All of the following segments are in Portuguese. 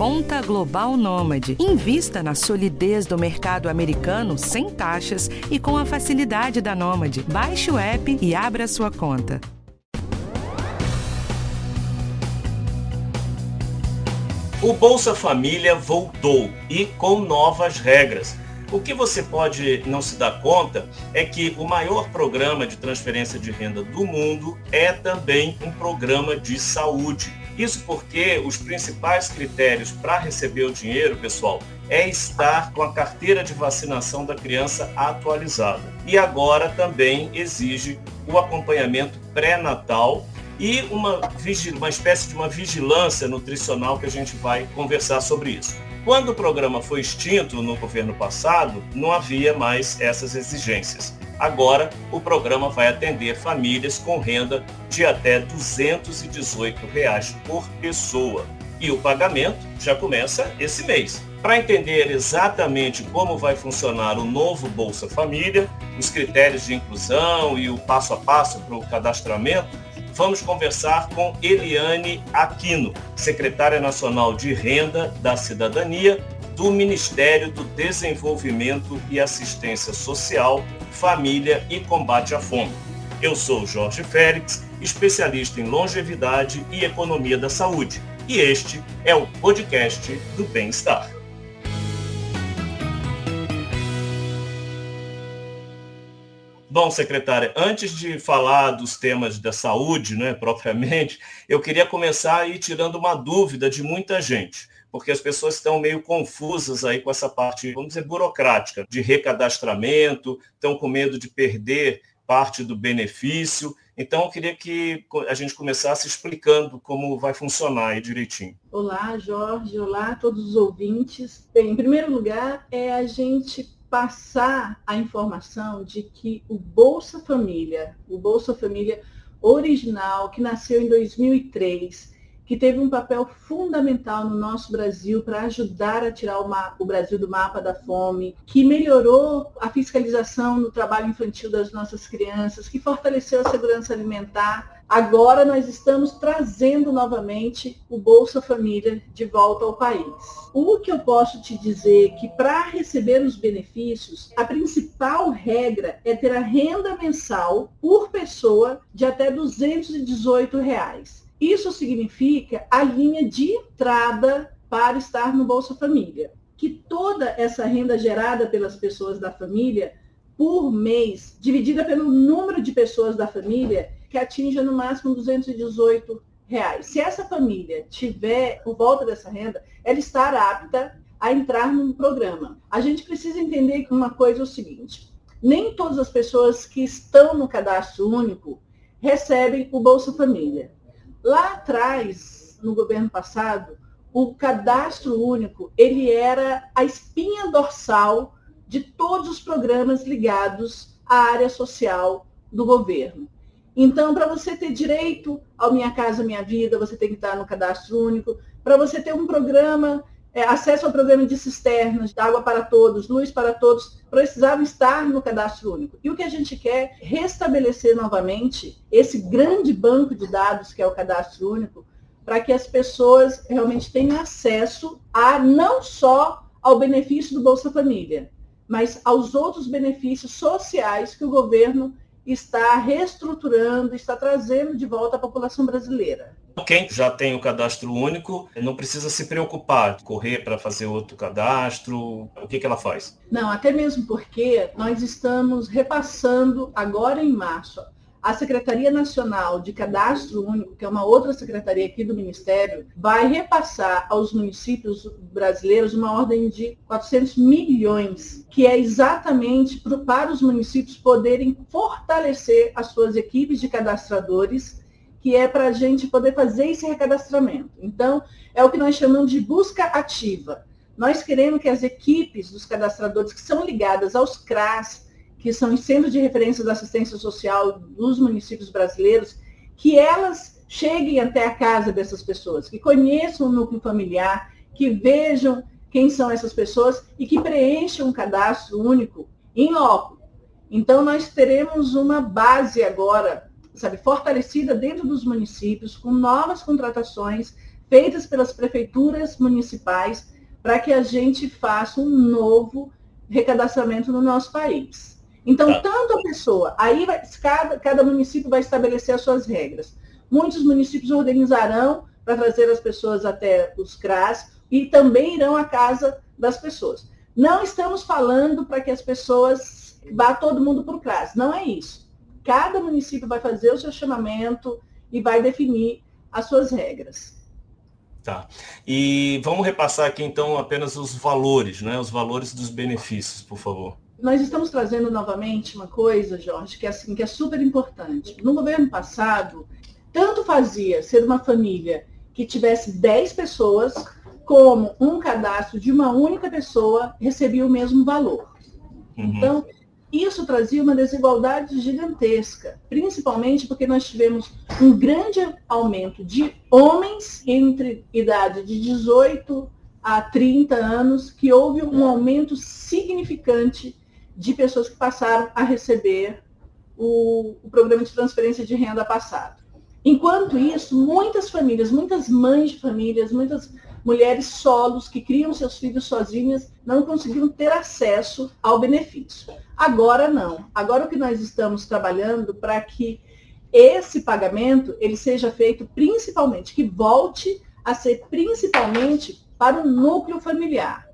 Conta Global Nômade. Invista na solidez do mercado americano sem taxas e com a facilidade da Nômade. Baixe o app e abra sua conta. O Bolsa Família voltou e com novas regras. O que você pode não se dar conta é que o maior programa de transferência de renda do mundo é também um programa de saúde. Isso porque os principais critérios para receber o dinheiro, pessoal, é estar com a carteira de vacinação da criança atualizada. E agora também exige o acompanhamento pré-natal e uma, uma espécie de uma vigilância nutricional que a gente vai conversar sobre isso. Quando o programa foi extinto no governo passado, não havia mais essas exigências. Agora, o programa vai atender famílias com renda de até 218 reais por pessoa. E o pagamento já começa esse mês. Para entender exatamente como vai funcionar o novo Bolsa Família, os critérios de inclusão e o passo a passo para o cadastramento, vamos conversar com Eliane Aquino, secretária nacional de Renda da Cidadania do Ministério do Desenvolvimento e Assistência Social, Família e Combate à Fome. Eu sou Jorge Félix, especialista em longevidade e economia da saúde, e este é o podcast do Bem-Estar. Bom, secretária, antes de falar dos temas da saúde, né, propriamente, eu queria começar aí tirando uma dúvida de muita gente, porque as pessoas estão meio confusas aí com essa parte, vamos dizer, burocrática, de recadastramento, estão com medo de perder parte do benefício. Então, eu queria que a gente começasse explicando como vai funcionar aí direitinho. Olá, Jorge. Olá todos os ouvintes. Bem, em primeiro lugar, é a gente passar a informação de que o Bolsa Família, o Bolsa Família original, que nasceu em 2003, que teve um papel fundamental no nosso Brasil para ajudar a tirar o, o, Brasil do mapa da fome, que melhorou a fiscalização no trabalho infantil das nossas crianças, que fortaleceu a segurança alimentar, Agora nós estamos trazendo novamente o Bolsa Família de volta ao país. O que eu posso te dizer é que para receber os benefícios, a principal regra é ter a renda mensal por pessoa de até 218 reais. Isso significa a linha de entrada para estar no Bolsa Família. Que toda essa renda gerada pelas pessoas da família por mês, dividida pelo número de pessoas da família, que atinja no máximo 218 reais. Se essa família tiver por volta dessa renda, ela estará apta a entrar no programa. A gente precisa entender uma coisa é o seguinte: nem todas as pessoas que estão no cadastro único recebem o Bolsa Família. Lá atrás, no governo passado, o cadastro único ele era a espinha dorsal de todos os programas ligados à área social do governo. Então, para você ter direito ao Minha Casa Minha Vida, você tem que estar no cadastro único. Para você ter um programa, é, acesso ao programa de cisternas, água para todos, luz para todos, precisava estar no cadastro único. E o que a gente quer é restabelecer novamente esse grande banco de dados que é o cadastro único, para que as pessoas realmente tenham acesso a não só ao benefício do Bolsa Família, mas aos outros benefícios sociais que o governo está reestruturando, está trazendo de volta a população brasileira. Quem já tem o cadastro único não precisa se preocupar, correr para fazer outro cadastro. O que, que ela faz? Não, até mesmo porque nós estamos repassando agora em março a Secretaria Nacional de Cadastro Único, que é uma outra secretaria aqui do Ministério, vai repassar aos municípios brasileiros uma ordem de 400 milhões, que é exatamente para os municípios poderem fortalecer as suas equipes de cadastradores, que é para a gente poder fazer esse recadastramento. Então, é o que nós chamamos de busca ativa. Nós queremos que as equipes dos cadastradores que são ligadas aos CRAS, que são os centros de referência da assistência social dos municípios brasileiros, que elas cheguem até a casa dessas pessoas, que conheçam o núcleo familiar, que vejam quem são essas pessoas e que preencham um cadastro único em loco. Então, nós teremos uma base agora, sabe, fortalecida dentro dos municípios, com novas contratações, feitas pelas prefeituras municipais para que a gente faça um novo recadastramento no nosso país. Então, tá. tanto a pessoa, aí vai, cada, cada município vai estabelecer as suas regras. Muitos municípios organizarão para trazer as pessoas até os CRAS e também irão à casa das pessoas. Não estamos falando para que as pessoas vá todo mundo para o CRAS, não é isso. Cada município vai fazer o seu chamamento e vai definir as suas regras. Tá. E vamos repassar aqui então apenas os valores, né? Os valores dos benefícios, por favor. Nós estamos trazendo novamente uma coisa, Jorge, que é assim, que é super importante. No governo passado, tanto fazia ser uma família que tivesse 10 pessoas, como um cadastro de uma única pessoa recebia o mesmo valor. Uhum. Então, isso trazia uma desigualdade gigantesca, principalmente porque nós tivemos um grande aumento de homens entre idade de 18 a 30 anos, que houve um aumento significante de pessoas que passaram a receber o, o programa de transferência de renda passado. Enquanto isso, muitas famílias, muitas mães de famílias, muitas mulheres solos que criam seus filhos sozinhas não conseguiram ter acesso ao benefício. Agora não. Agora o que nós estamos trabalhando para que esse pagamento ele seja feito principalmente, que volte a ser principalmente para o núcleo familiar.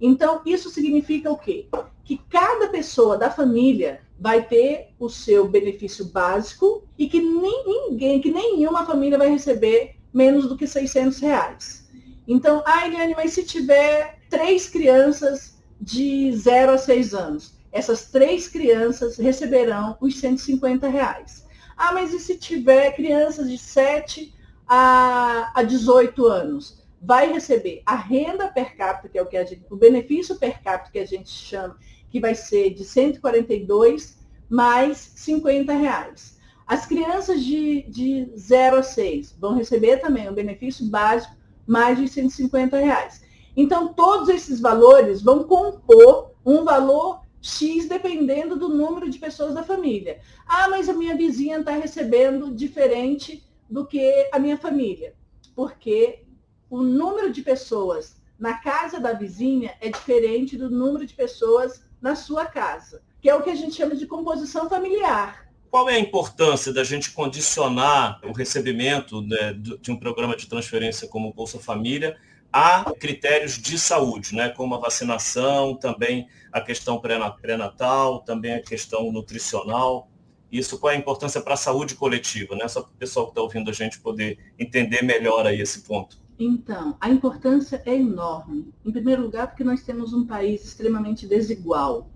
Então, isso significa o quê? Que cada pessoa da família vai ter o seu benefício básico e que nem ninguém, que nenhuma família vai receber menos do que 600 reais. Então, ah, Eliane, mas se tiver três crianças de 0 a 6 anos, essas três crianças receberão os 150 reais. Ah, mas e se tiver crianças de 7 a, a 18 anos? Vai receber a renda per capita, que é o que a gente, o benefício per capita que a gente chama, que vai ser de 142 mais 50 reais. As crianças de, de 0 a 6 vão receber também o benefício básico mais de 150 reais. Então, todos esses valores vão compor um valor X dependendo do número de pessoas da família. Ah, mas a minha vizinha está recebendo diferente do que a minha família. Porque o número de pessoas na casa da vizinha é diferente do número de pessoas na sua casa, que é o que a gente chama de composição familiar. Qual é a importância da gente condicionar o recebimento né, de um programa de transferência como o Bolsa Família a critérios de saúde, né, como a vacinação, também a questão pré-natal, também a questão nutricional? Isso, qual é a importância para a saúde coletiva, né? Só para o pessoal que está ouvindo a gente poder entender melhor aí esse ponto. Então, a importância é enorme. Em primeiro lugar, porque nós temos um país extremamente desigual.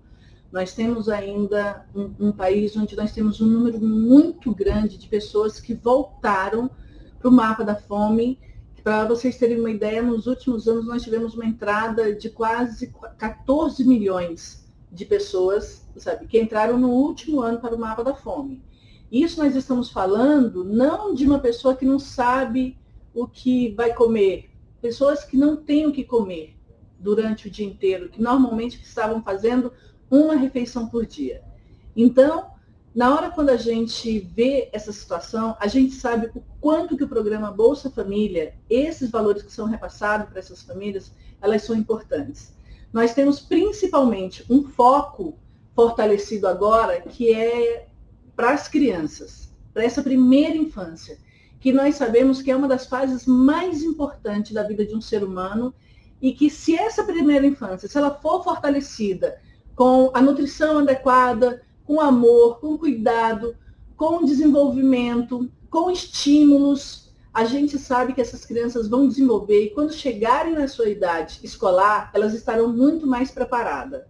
Nós temos ainda um, um país onde nós temos um número muito grande de pessoas que voltaram para o mapa da fome. Para vocês terem uma ideia, nos últimos anos nós tivemos uma entrada de quase 14 milhões de pessoas, sabe, que entraram no último ano para o mapa da fome. Isso nós estamos falando não de uma pessoa que não sabe o que vai comer, pessoas que não têm o que comer durante o dia inteiro, que normalmente estavam fazendo uma refeição por dia. Então, na hora quando a gente vê essa situação, a gente sabe o quanto que o programa Bolsa Família, esses valores que são repassados para essas famílias, elas são importantes. Nós temos principalmente um foco fortalecido agora, que é para as crianças, para essa primeira infância, que nós sabemos que é uma das fases mais importantes da vida de um ser humano e que se essa primeira infância, se ela for fortalecida com a nutrição adequada, com amor, com cuidado, com desenvolvimento, com estímulos, a gente sabe que essas crianças vão desenvolver e quando chegarem na sua idade escolar, elas estarão muito mais preparadas.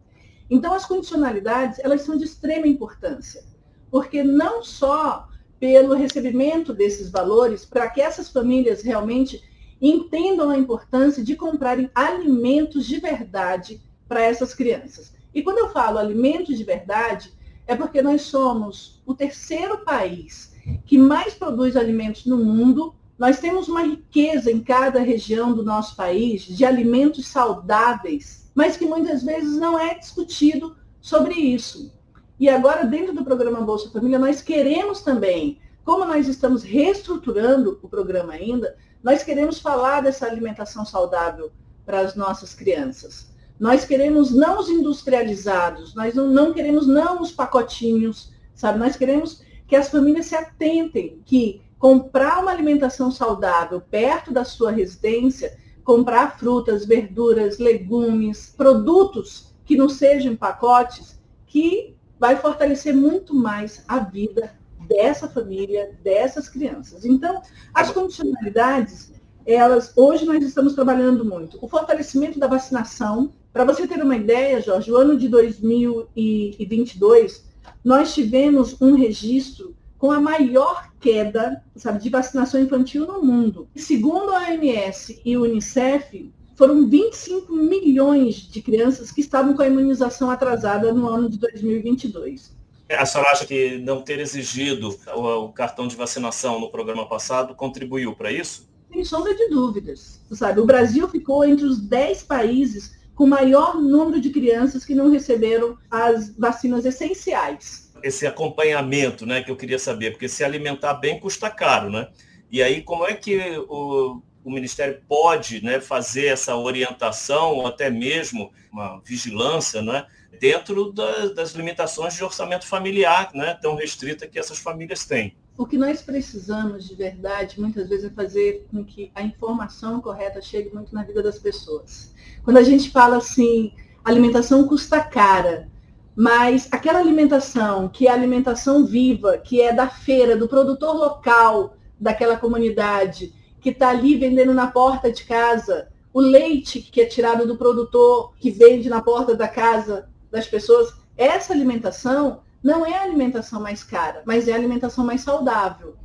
Então, as condicionalidades, elas são de extrema importância, porque não só pelo recebimento desses valores, para que essas famílias realmente entendam a importância de comprarem alimentos de verdade para essas crianças. E quando eu falo alimentos de verdade, é porque nós somos o terceiro país que mais produz alimentos no mundo. Nós temos uma riqueza em cada região do nosso país de alimentos saudáveis, mas que muitas vezes não é discutido sobre isso. E agora, dentro do programa Bolsa Família, nós queremos também, como nós estamos reestruturando o programa ainda, nós queremos falar dessa alimentação saudável para as nossas crianças. Nós queremos não os industrializados, nós não, não queremos não os pacotinhos, sabe? Nós queremos que as famílias se atentem que comprar uma alimentação saudável perto da sua residência, comprar frutas, verduras, legumes, produtos que não sejam pacotes, que vai fortalecer muito mais a vida dessa família, dessas crianças. Então, as condicionalidades, elas, hoje nós estamos trabalhando muito. O fortalecimento da vacinação. Para você ter uma ideia, Jorge, o ano de 2022, nós tivemos um registro com a maior queda sabe, de vacinação infantil no mundo. Segundo a OMS e o Unicef, foram 25 milhões de crianças que estavam com a imunização atrasada no ano de 2022. A senhora acha que não ter exigido o, cartão de vacinação no programa passado contribuiu para isso? Sem sombra de dúvidas. Sabe, o Brasil ficou entre os 10 países com maior número de crianças que não receberam as vacinas essenciais. Esse acompanhamento, né, que eu queria saber, porque se alimentar bem custa caro, né? E aí, como é que o, o Ministério pode né, fazer essa orientação, ou até mesmo uma vigilância, né, dentro da, das limitações de orçamento familiar né, tão restrita que essas famílias têm. O que nós precisamos de verdade, muitas vezes, é fazer com que a informação correta chegue muito na vida das pessoas. Quando a gente fala assim, alimentação custa cara, mas aquela alimentação que é alimentação viva, que é da feira, do produtor local daquela comunidade, que está ali vendendo na porta de casa, o leite que é tirado do produtor, que vende na porta da casa das pessoas, essa alimentação não é a alimentação mais cara, mas é a alimentação mais saudável.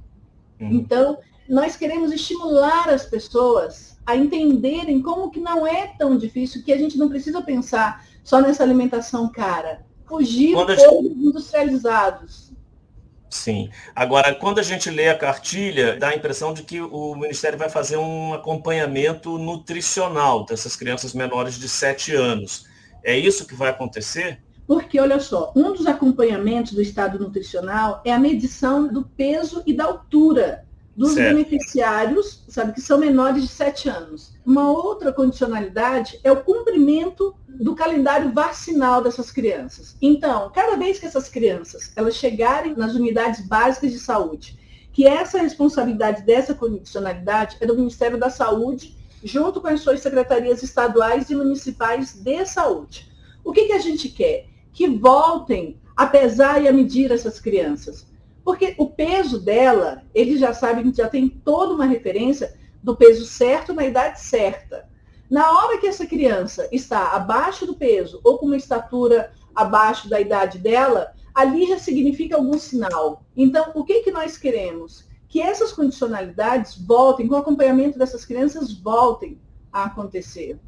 Uhum. Então, nós queremos estimular as pessoas a entenderem como que não é tão difícil, que a gente não precisa pensar só nessa alimentação cara. Fugir dos gente... industrializados Sim. Agora, quando a gente lê a cartilha, dá a impressão de que o Ministério vai fazer um acompanhamento nutricional dessas crianças menores de 7 anos. É isso que vai acontecer? Porque, olha só, um dos acompanhamentos do estado nutricional é a medição do peso e da altura dos certo. beneficiários, sabe, que são menores de 7 anos. Uma outra condicionalidade é o cumprimento do calendário vacinal dessas crianças. Então, cada vez que essas crianças elas chegarem nas unidades básicas de saúde, que essa responsabilidade dessa condicionalidade é do Ministério da Saúde, junto com as suas secretarias estaduais e municipais de saúde. O que, que a gente quer? Que voltem a pesar e a medir essas crianças porque o peso dela, eles já sabem já tem toda uma referência do peso certo na idade certa. Na hora que essa criança está abaixo do peso ou com uma estatura abaixo da idade dela, ali já significa algum sinal. Então, o que, que nós queremos? Que essas condicionalidades voltem, com o acompanhamento dessas crianças, voltem a acontecer.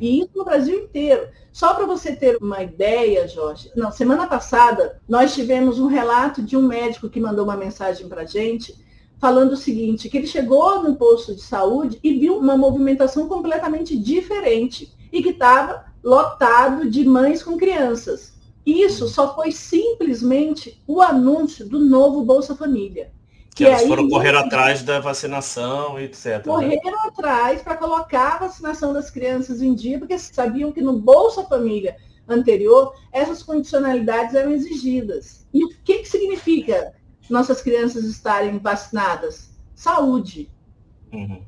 E isso no Brasil inteiro. Só para você ter uma ideia, Jorge, não, semana passada nós tivemos um relato de um médico que mandou uma mensagem para a gente falando o seguinte, que ele chegou no posto de saúde e viu uma movimentação completamente diferente e que estava lotado de mães com crianças. Isso só foi simplesmente o anúncio do novo Bolsa Família. Que, elas foram correr atrás da vacinação, etc. Né? Correram né? atrás para colocar a vacinação das crianças em dia, porque sabiam que no Bolsa Família anterior, essas condicionalidades eram exigidas. E o que, que significa nossas crianças estarem vacinadas? Saúde. Uhum.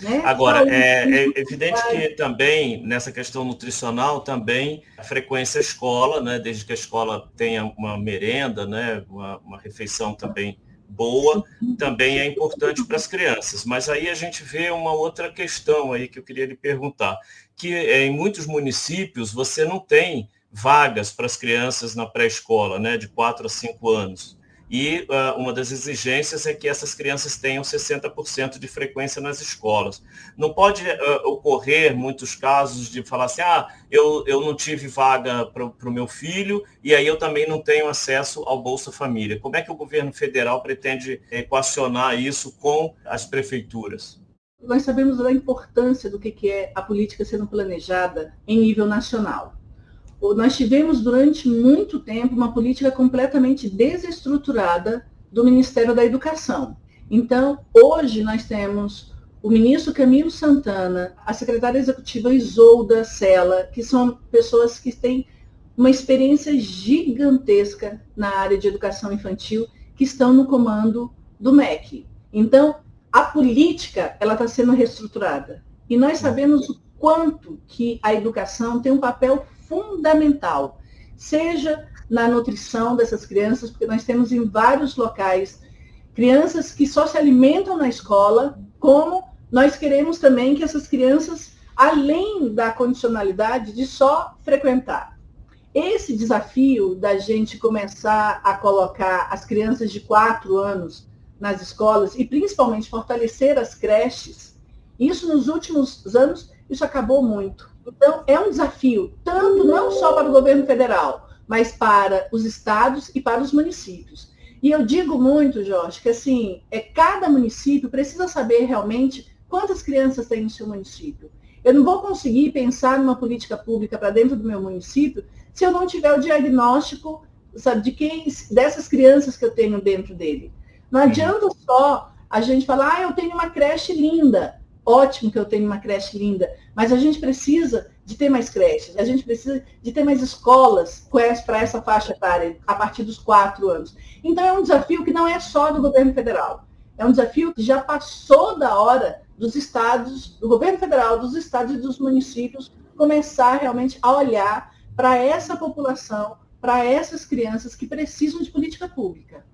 Né? Agora, é, é, evidente que também, nessa questão nutricional, também a frequência escola, né, desde que a escola tenha uma merenda, né, uma, uma refeição também boa também é importante para as crianças. Mas aí a gente vê uma outra questão aí que eu queria lhe perguntar, que é, em muitos municípios você não tem vagas para as crianças na pré-escola, né, de 4 a 5 anos. E uh, uma das exigências é que essas crianças tenham 60% de frequência nas escolas. Não pode uh, ocorrer muitos casos de falar assim, ah, eu, eu não tive vaga para o meu filho e aí eu também não tenho acesso ao Bolsa Família. Como é que o governo federal pretende equacionar isso com as prefeituras? Nós sabemos da importância do que é a política sendo planejada em nível nacional nós tivemos durante muito tempo uma política completamente desestruturada do Ministério da Educação. Então, hoje nós temos o ministro Camilo Santana, a secretária executiva Isolda Sela, que são pessoas que têm uma experiência gigantesca na área de educação infantil, que estão no comando do MEC. Então, a política ela está sendo reestruturada. E nós sabemos o quanto que a educação tem um papel fundamental, seja na nutrição dessas crianças, porque nós temos em vários locais crianças que só se alimentam na escola, como nós queremos também que essas crianças, além da condicionalidade de só frequentar. Esse desafio da gente começar a colocar as crianças de quatro anos nas escolas e principalmente fortalecer as creches, isso nos últimos anos, isso acabou muito. Então, é um desafio, tanto não só para o governo federal, mas para os estados e para os municípios. E eu digo muito, Jorge, que assim, é cada município precisa saber realmente quantas crianças tem no seu município. Eu não vou conseguir pensar numa política pública para dentro do meu município se eu não tiver o diagnóstico, sabe, de quem dessas crianças que eu tenho dentro dele. Não adianta só a gente falar, ah, eu tenho uma creche linda. Ótimo que eu tenho uma creche linda, mas a gente precisa de ter mais creches, a gente precisa de ter mais escolas para essa faixa etária, a partir dos quatro anos. Então é um desafio que não é só do governo federal, é um desafio que já passou da hora dos estados, do governo federal, dos estados e dos municípios começar realmente a olhar para essa população, para essas crianças que precisam de política pública.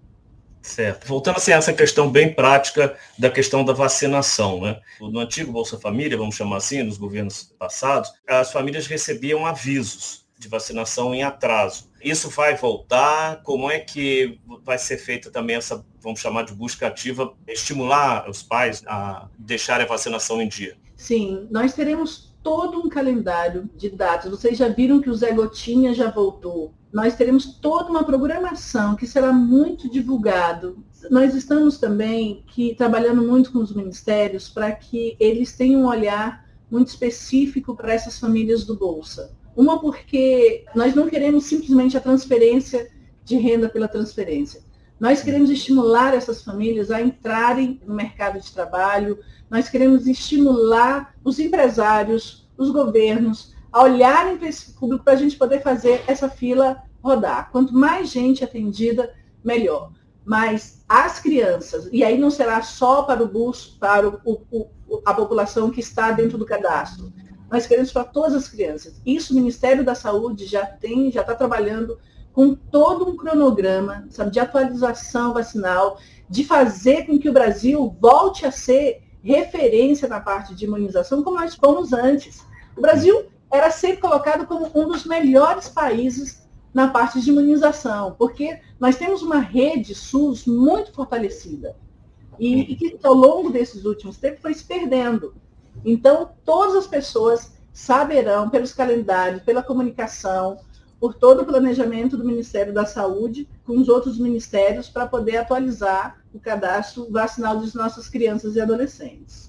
Certo. Voltando assim, a essa questão bem prática da questão da vacinação. Né? No antigo Bolsa Família, vamos chamar assim, nos governos passados, as famílias recebiam avisos de vacinação em atraso. Isso vai voltar? Como é que vai ser feita também essa, vamos chamar de busca ativa, estimular os pais a deixarem a vacinação em dia? Sim, nós teremos todo um calendário de datas. Vocês já viram que o Zé Gotinha já voltou nós teremos toda uma programação que será muito divulgado. Nós estamos também que trabalhando muito com os ministérios para que eles tenham um olhar muito específico para essas famílias do Bolsa. Uma porque nós não queremos simplesmente a transferência de renda pela transferência. Nós queremos estimular essas famílias a entrarem no mercado de trabalho, nós queremos estimular os empresários, os governos, a olharem para esse público para a gente poder fazer essa fila rodar. Quanto mais gente atendida, melhor. Mas as crianças, e aí não será só para o bus, para o, o, a população que está dentro do cadastro. Nós queremos para todas as crianças. Isso o Ministério da Saúde já tem, já está trabalhando com todo um cronograma sabe, de atualização vacinal, de fazer com que o Brasil volte a ser referência na parte de imunização, como nós fomos antes. O Brasil era sempre colocado como um dos melhores países na parte de imunização, porque nós temos uma rede SUS muito fortalecida e, e que ao longo desses últimos tempos foi se perdendo. Então, todas as pessoas saberão, pelos calendários, pela comunicação, por todo o planejamento do Ministério da Saúde com os outros ministérios para poder atualizar o cadastro vacinal das nossas crianças e adolescentes.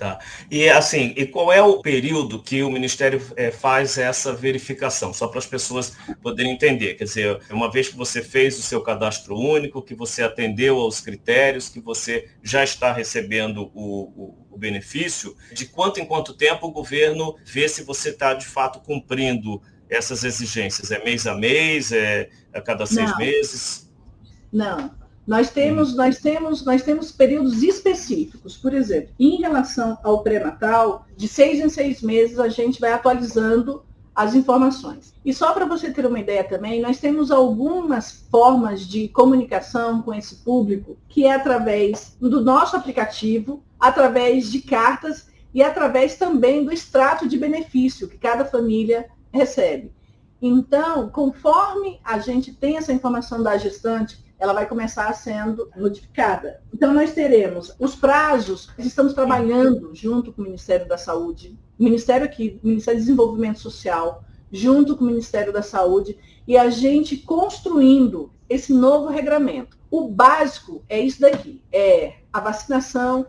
Tá. E assim, e qual é o período que o Ministério é, faz essa verificação? Só para as pessoas poderem entender. Quer dizer, uma vez que você fez o seu cadastro único, que você atendeu aos critérios, que você já está recebendo o, o, o benefício, de quanto em quanto tempo o governo vê se você está de fato cumprindo essas exigências? É mês a mês? É a cada seis Não. meses? Não, nós temos, nós temos, nós temos períodos específicos. Por exemplo, em relação ao pré-natal, de seis em seis meses a gente vai atualizando as informações. E só para você ter uma ideia também, nós temos algumas formas de comunicação com esse público, que é através do nosso aplicativo, através de cartas e através também do extrato de benefício que cada família recebe. Então, conforme a gente tem essa informação da gestante, ela vai começar sendo notificada. Então, nós teremos os prazos, estamos trabalhando junto com o Ministério da Saúde, Ministério aqui, Ministério do Desenvolvimento Social, junto com o Ministério da Saúde, e a gente construindo esse novo regramento. O básico é isso daqui, é a vacinação,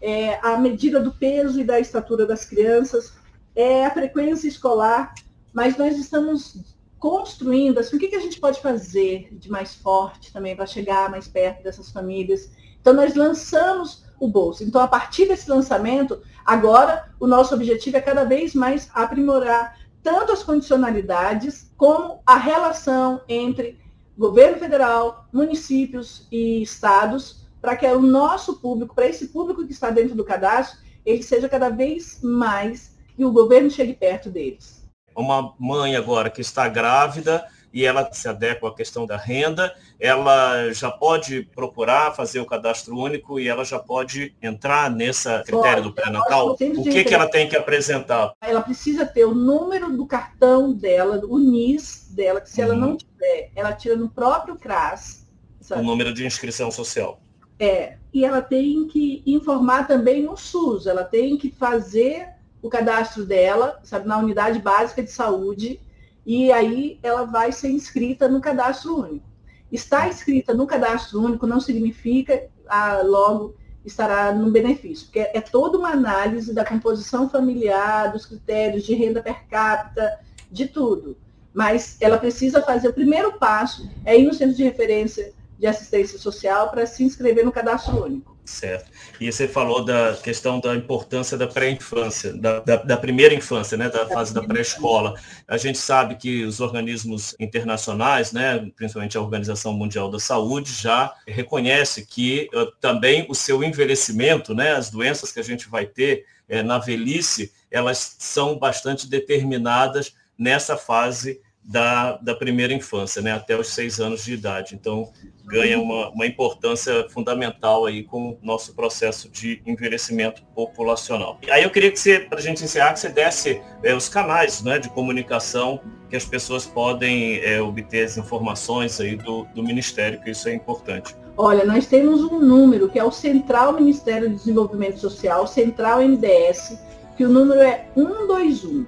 é a medida do peso e da estatura das crianças, é a frequência escolar, mas nós estamos construindo, assim, o que, que a gente pode fazer de mais forte também para chegar mais perto dessas famílias. Então, nós lançamos o bolso. Então, a partir desse lançamento, agora o nosso objetivo é cada vez mais aprimorar tanto as condicionalidades como a relação entre governo federal, municípios e estados, para que o nosso público, para esse público que está dentro do cadastro, ele seja cada vez mais e o governo chegue perto deles. Uma mãe agora que está grávida e ela se adequa à questão da renda, ela já pode procurar fazer o cadastro único e ela já pode entrar nessa critério do pré-natal? O que, que ela tem que apresentar? Ela precisa ter o número do cartão dela, o NIS dela, que se uhum. ela não tiver, ela tira no próprio CRAS. Sabe? O número de inscrição social. É, e ela tem que informar também no SUS, ela tem que fazer o cadastro dela, sabe, na unidade básica de saúde, e aí ela vai ser inscrita no cadastro único. Estar inscrita no cadastro único não significa ah, logo estará no benefício, porque é toda uma análise da composição familiar, dos critérios de renda per capita, de tudo. Mas ela precisa fazer o primeiro passo, é ir no centro de referência de assistência social para se inscrever no cadastro único. Certo. E você falou da questão da importância da pré-infância, da, da, da, primeira infância, né, da fase da pré-escola. A gente sabe que os organismos internacionais, né, principalmente a Organização Mundial da Saúde, já reconhece que uh, também o seu envelhecimento, né, as doenças que a gente vai ter uh, na velhice, elas são bastante determinadas nessa fase da, da primeira infância, né, até os seis anos de idade. Então, ganha uma, uma importância fundamental aí com o nosso processo de envelhecimento populacional. Aí eu queria que você, para a gente encerrar, que você desse é, os canais né, de comunicação que as pessoas podem é, obter as informações aí do, do Ministério, que isso é importante. Olha, nós temos um número que é o Central Ministério do Desenvolvimento Social, Central MDS, que o número é 121.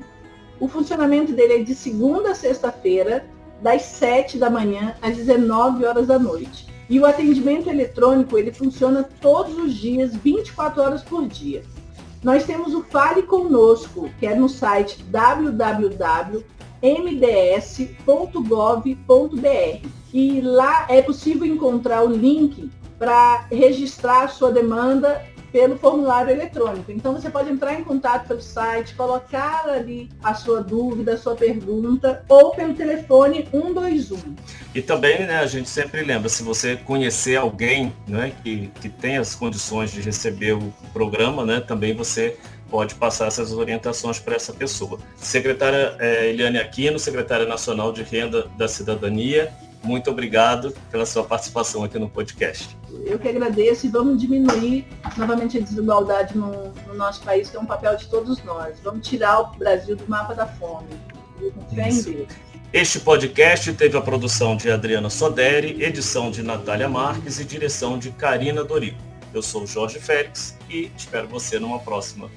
O funcionamento dele é de segunda a sexta-feira, das 7 da manhã às 19 horas da noite. E o atendimento eletrônico, ele funciona todos os dias, 24 horas por dia. Nós temos o Fale Conosco, que é no site www.mds.gov.br. E lá é possível encontrar o link para registrar a sua demanda pelo formulário eletrônico. Então você pode entrar em contato pelo site, colocar ali a sua dúvida, a sua pergunta, ou pelo telefone 121. E também, né, a gente sempre lembra, se você conhecer alguém né, que, que tem as condições de receber o programa, né, também você pode passar essas orientações para essa pessoa. Secretária é, Eliane Aquino, secretária nacional de Renda da Cidadania, muito obrigado pela sua participação aqui no podcast. Eu que agradeço e vamos diminuir novamente a desigualdade no, no nosso país, que é um papel de todos nós. Vamos tirar o Brasil do mapa da fome. Este podcast teve a produção de Adriana Soderi, edição de Natália Marques e direção de Karina Dorico. Eu sou Jorge Félix e espero você numa próxima